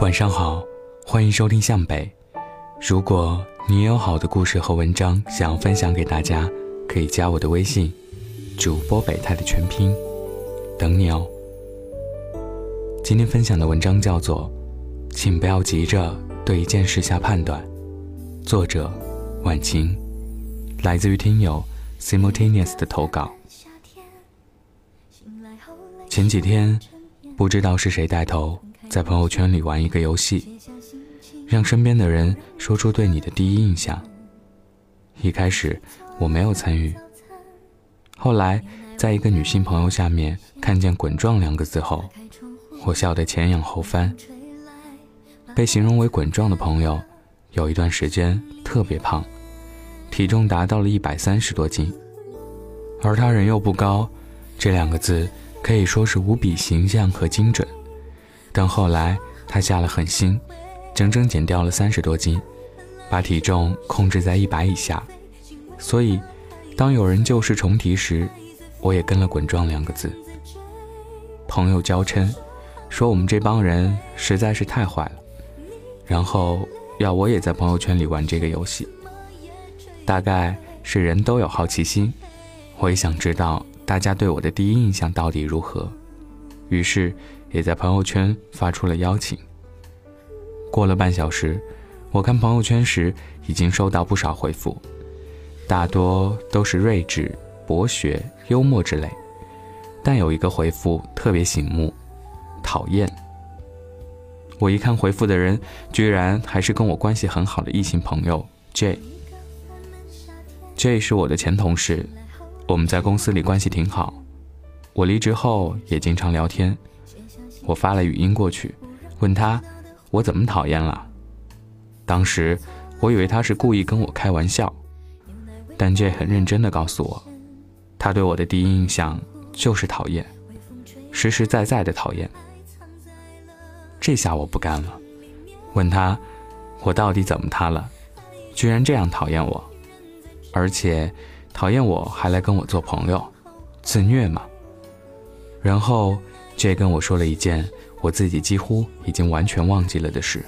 晚上好，欢迎收听向北。如果你也有好的故事和文章想要分享给大家，可以加我的微信，主播北太的全拼，等你哦。今天分享的文章叫做《请不要急着对一件事下判断》，作者晚晴，来自于听友 simultaneous 的投稿。前几天，不知道是谁带头在朋友圈里玩一个游戏，让身边的人说出对你的第一印象。一开始我没有参与，后来在一个女性朋友下面看见“滚状”两个字后，我笑得前仰后翻。被形容为“滚状”的朋友，有一段时间特别胖，体重达到了一百三十多斤，而他人又不高，这两个字。可以说是无比形象和精准，但后来他下了狠心，整整减掉了三十多斤，把体重控制在一百以下。所以，当有人旧事重提时，我也跟了“滚状”两个字。朋友娇嗔，说我们这帮人实在是太坏了，然后要我也在朋友圈里玩这个游戏。大概是人都有好奇心，我也想知道。大家对我的第一印象到底如何？于是也在朋友圈发出了邀请。过了半小时，我看朋友圈时已经收到不少回复，大多都是睿智、博学、幽默之类，但有一个回复特别醒目：讨厌。我一看回复的人，居然还是跟我关系很好的异性朋友 J。J 是我的前同事。我们在公司里关系挺好，我离职后也经常聊天。我发了语音过去，问他我怎么讨厌了。当时我以为他是故意跟我开玩笑，但 J 很认真的告诉我，他对我的第一印象就是讨厌，实实在在的讨厌。这下我不干了，问他我到底怎么他了，居然这样讨厌我，而且。讨厌我还来跟我做朋友，自虐嘛。然后 J 跟我说了一件我自己几乎已经完全忘记了的事。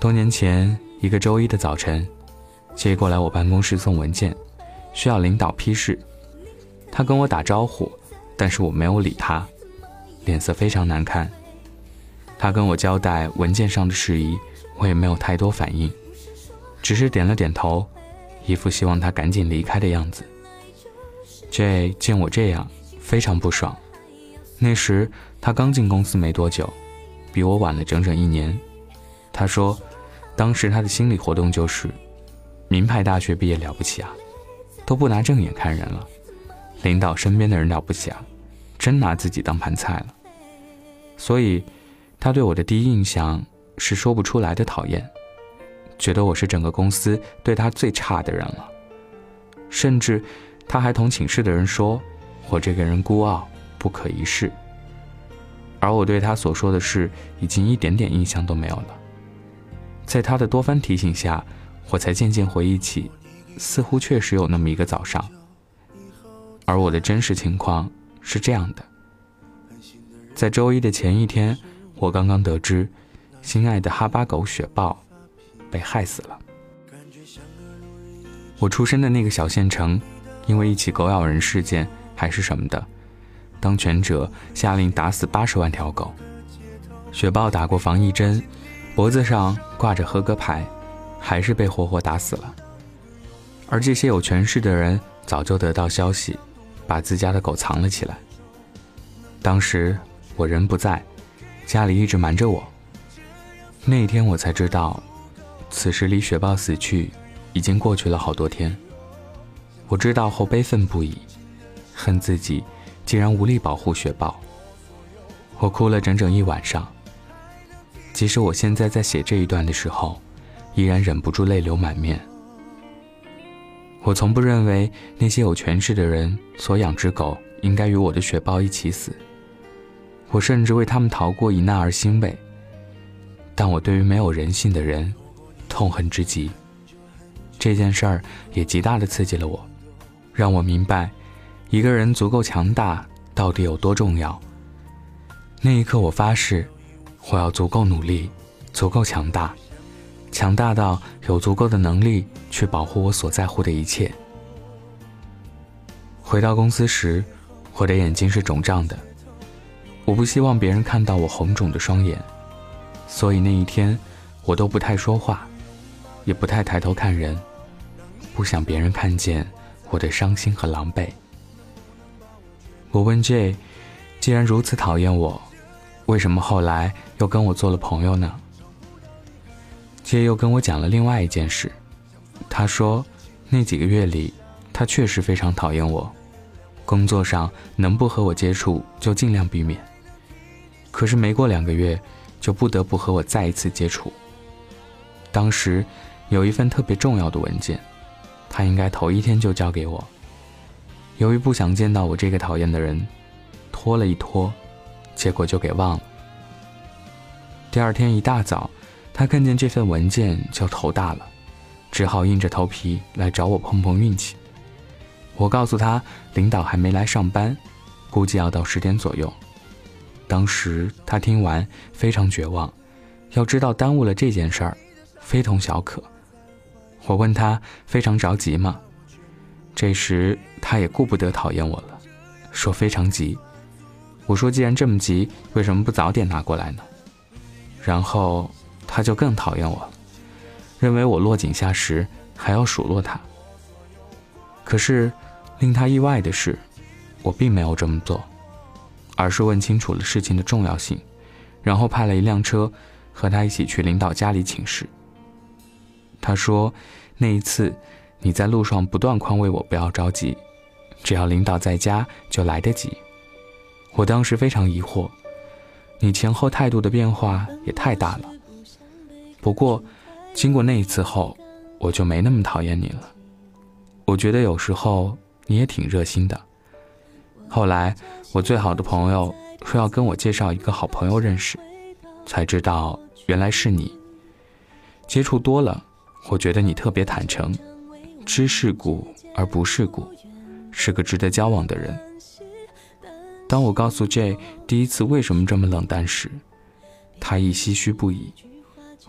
多年前一个周一的早晨，J 过来我办公室送文件，需要领导批示。他跟我打招呼，但是我没有理他，脸色非常难看。他跟我交代文件上的事宜，我也没有太多反应，只是点了点头。一副希望他赶紧离开的样子。J 见我这样，非常不爽。那时他刚进公司没多久，比我晚了整整一年。他说，当时他的心理活动就是：名牌大学毕业了不起啊，都不拿正眼看人了；领导身边的人了不起啊，真拿自己当盘菜了。所以，他对我的第一印象是说不出来的讨厌。觉得我是整个公司对他最差的人了，甚至他还同寝室的人说，我这个人孤傲不可一世。而我对他所说的事已经一点点印象都没有了。在他的多番提醒下，我才渐渐回忆起，似乎确实有那么一个早上。而我的真实情况是这样的：在周一的前一天，我刚刚得知，心爱的哈巴狗雪豹。被害死了。我出生的那个小县城，因为一起狗咬人事件还是什么的，当权者下令打死八十万条狗。雪豹打过防疫针，脖子上挂着合格牌，还是被活活打死了。而这些有权势的人早就得到消息，把自家的狗藏了起来。当时我人不在，家里一直瞒着我。那天我才知道。此时离雪豹死去已经过去了好多天。我知道后悲愤不已，恨自己竟然无力保护雪豹。我哭了整整一晚上。即使我现在在写这一段的时候，依然忍不住泪流满面。我从不认为那些有权势的人所养之狗应该与我的雪豹一起死。我甚至为他们逃过一难而欣慰。但我对于没有人性的人。痛恨之极。这件事儿也极大的刺激了我，让我明白，一个人足够强大到底有多重要。那一刻，我发誓，我要足够努力，足够强大，强大到有足够的能力去保护我所在乎的一切。回到公司时，我的眼睛是肿胀的，我不希望别人看到我红肿的双眼，所以那一天我都不太说话，也不太抬头看人，不想别人看见我的伤心和狼狈。我问 J，既然如此讨厌我，为什么后来又跟我做了朋友呢？J 又跟我讲了另外一件事，他说那几个月里，他确实非常讨厌我。工作上能不和我接触就尽量避免，可是没过两个月，就不得不和我再一次接触。当时有一份特别重要的文件，他应该头一天就交给我。由于不想见到我这个讨厌的人，拖了一拖，结果就给忘了。第二天一大早，他看见这份文件就头大了，只好硬着头皮来找我碰碰运气。我告诉他，领导还没来上班，估计要到十点左右。当时他听完非常绝望，要知道耽误了这件事儿，非同小可。我问他非常着急吗？这时他也顾不得讨厌我了，说非常急。我说既然这么急，为什么不早点拿过来呢？然后他就更讨厌我了，认为我落井下石，还要数落他。可是。令他意外的是，我并没有这么做，而是问清楚了事情的重要性，然后派了一辆车和他一起去领导家里请示。他说：“那一次你在路上不断宽慰我不要着急，只要领导在家就来得及。”我当时非常疑惑，你前后态度的变化也太大了。不过，经过那一次后，我就没那么讨厌你了。我觉得有时候。你也挺热心的。后来，我最好的朋友说要跟我介绍一个好朋友认识，才知道原来是你。接触多了，我觉得你特别坦诚，知世故而不世故，是个值得交往的人。当我告诉 J 第一次为什么这么冷淡时，他亦唏嘘不已，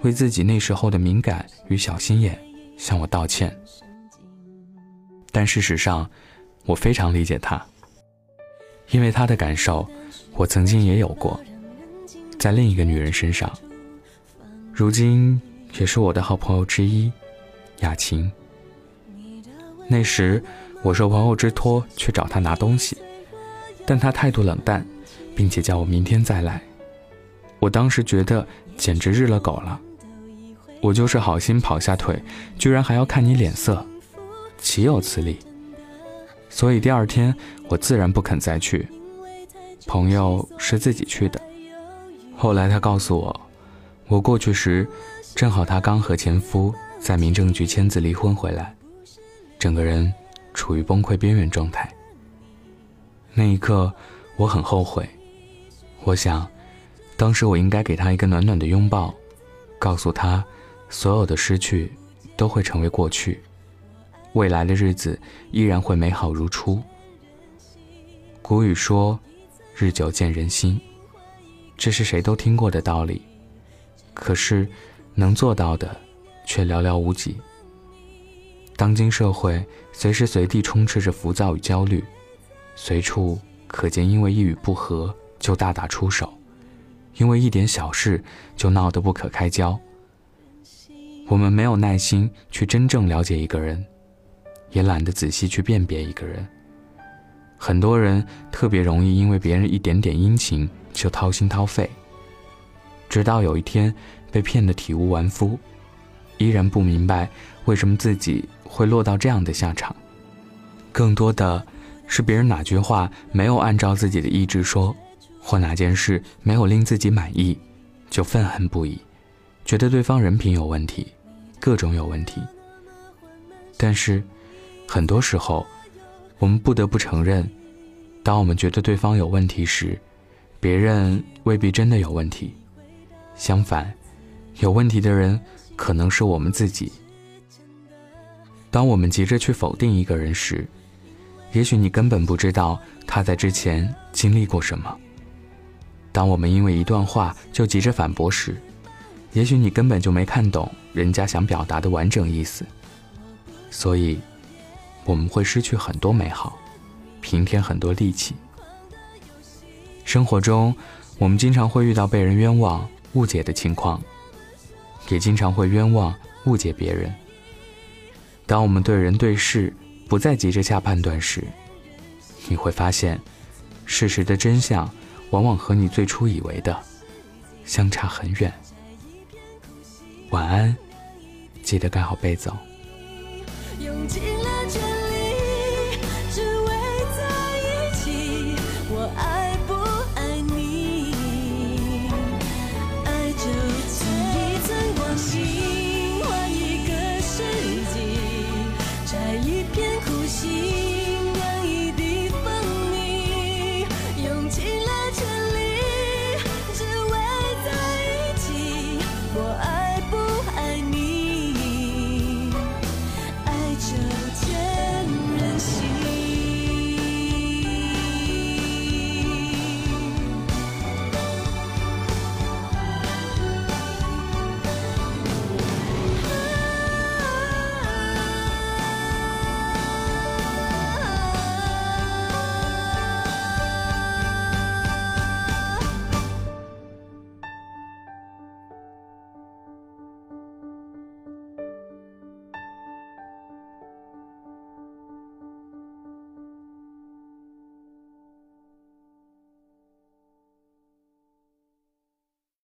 为自己那时候的敏感与小心眼向我道歉。但事实上，我非常理解他，因为他的感受，我曾经也有过，在另一个女人身上。如今也是我的好朋友之一，雅琴。那时我受朋友之托去找他拿东西，但他态度冷淡，并且叫我明天再来。我当时觉得简直日了狗了，我就是好心跑下腿，居然还要看你脸色。岂有此理！所以第二天我自然不肯再去。朋友是自己去的。后来他告诉我，我过去时，正好他刚和前夫在民政局签字离婚回来，整个人处于崩溃边缘状态。那一刻我很后悔，我想，当时我应该给他一个暖暖的拥抱，告诉他，所有的失去都会成为过去。未来的日子依然会美好如初。古语说：“日久见人心”，这是谁都听过的道理，可是能做到的却寥寥无几。当今社会随时随地充斥着浮躁与焦虑，随处可见因为一语不合就大打出手，因为一点小事就闹得不可开交。我们没有耐心去真正了解一个人。也懒得仔细去辨别一个人。很多人特别容易因为别人一点点殷勤就掏心掏肺，直到有一天被骗得体无完肤，依然不明白为什么自己会落到这样的下场。更多的是别人哪句话没有按照自己的意志说，或哪件事没有令自己满意，就愤恨不已，觉得对方人品有问题，各种有问题。但是。很多时候，我们不得不承认，当我们觉得对方有问题时，别人未必真的有问题。相反，有问题的人可能是我们自己。当我们急着去否定一个人时，也许你根本不知道他在之前经历过什么。当我们因为一段话就急着反驳时，也许你根本就没看懂人家想表达的完整意思，所以我们会失去很多美好，平添很多戾气。生活中，我们经常会遇到被人冤枉、误解的情况，也经常会冤枉、误解别人。当我们对人对事不再急着下判断时，你会发现，事实的真相往往和你最初以为的相差很远。晚安，记得盖好被子哦。